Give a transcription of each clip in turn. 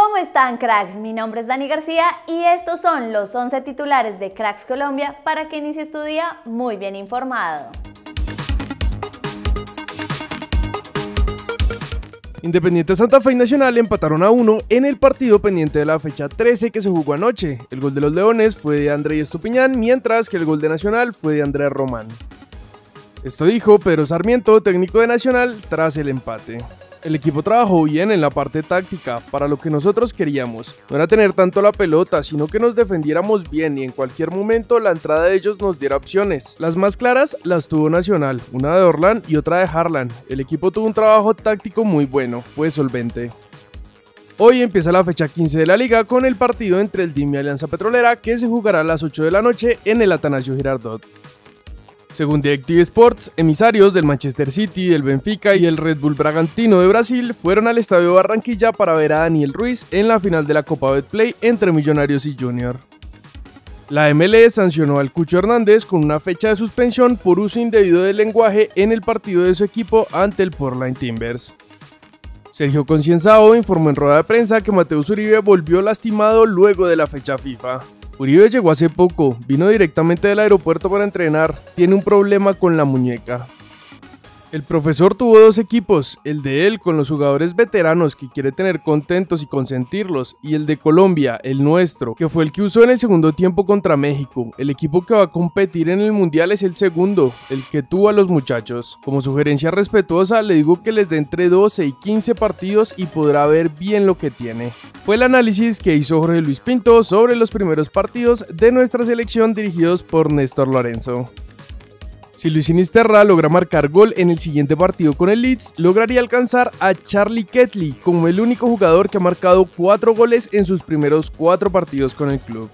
¿Cómo están cracks? Mi nombre es Dani García y estos son los 11 titulares de Cracks Colombia para que inicies tu día muy bien informado. Independiente Santa Fe y Nacional empataron a uno en el partido pendiente de la fecha 13 que se jugó anoche. El gol de los Leones fue de André Estupiñán, mientras que el gol de Nacional fue de Andrés Román. Esto dijo Pedro Sarmiento, técnico de Nacional, tras el empate. El equipo trabajó bien en la parte táctica, para lo que nosotros queríamos. No era tener tanto la pelota, sino que nos defendiéramos bien y en cualquier momento la entrada de ellos nos diera opciones. Las más claras las tuvo Nacional, una de Orlan y otra de Harlan. El equipo tuvo un trabajo táctico muy bueno, fue solvente. Hoy empieza la fecha 15 de la liga con el partido entre el DIM y Alianza Petrolera que se jugará a las 8 de la noche en el Atanasio Girardot. Según Directive Sports, emisarios del Manchester City, del Benfica y el Red Bull Bragantino de Brasil fueron al Estadio Barranquilla para ver a Daniel Ruiz en la final de la Copa Betplay entre Millonarios y Junior. La MLS sancionó al Cucho Hernández con una fecha de suspensión por uso indebido del lenguaje en el partido de su equipo ante el Portland Timbers. Sergio Concienzao informó en rueda de prensa que Mateus Uribe volvió lastimado luego de la fecha FIFA. Uribe llegó hace poco, vino directamente del aeropuerto para entrenar, tiene un problema con la muñeca. El profesor tuvo dos equipos, el de él con los jugadores veteranos que quiere tener contentos y consentirlos, y el de Colombia, el nuestro, que fue el que usó en el segundo tiempo contra México. El equipo que va a competir en el Mundial es el segundo, el que tuvo a los muchachos. Como sugerencia respetuosa, le digo que les dé entre 12 y 15 partidos y podrá ver bien lo que tiene. Fue el análisis que hizo Jorge Luis Pinto sobre los primeros partidos de nuestra selección dirigidos por Néstor Lorenzo. Si Luis Sinisterra logra marcar gol en el siguiente partido con el Leeds, lograría alcanzar a Charlie Ketley como el único jugador que ha marcado 4 goles en sus primeros 4 partidos con el club.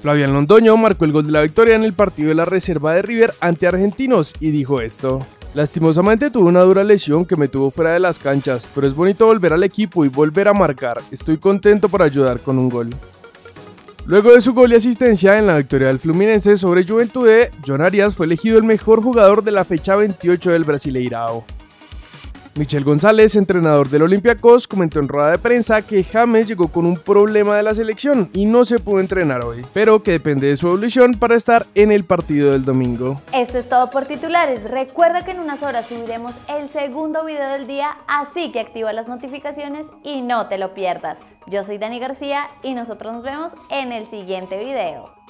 Flavian Londoño marcó el gol de la victoria en el partido de la reserva de River ante Argentinos y dijo esto. Lastimosamente tuve una dura lesión que me tuvo fuera de las canchas, pero es bonito volver al equipo y volver a marcar. Estoy contento por ayudar con un gol. Luego de su gol y asistencia en la victoria del Fluminense sobre Juventude, John Arias fue elegido el mejor jugador de la fecha 28 del Brasileirao. Michel González, entrenador del Olympiacos, comentó en rueda de prensa que James llegó con un problema de la selección y no se pudo entrenar hoy, pero que depende de su evolución para estar en el partido del domingo. Esto es todo por titulares. Recuerda que en unas horas subiremos el segundo video del día, así que activa las notificaciones y no te lo pierdas. Yo soy Dani García y nosotros nos vemos en el siguiente video.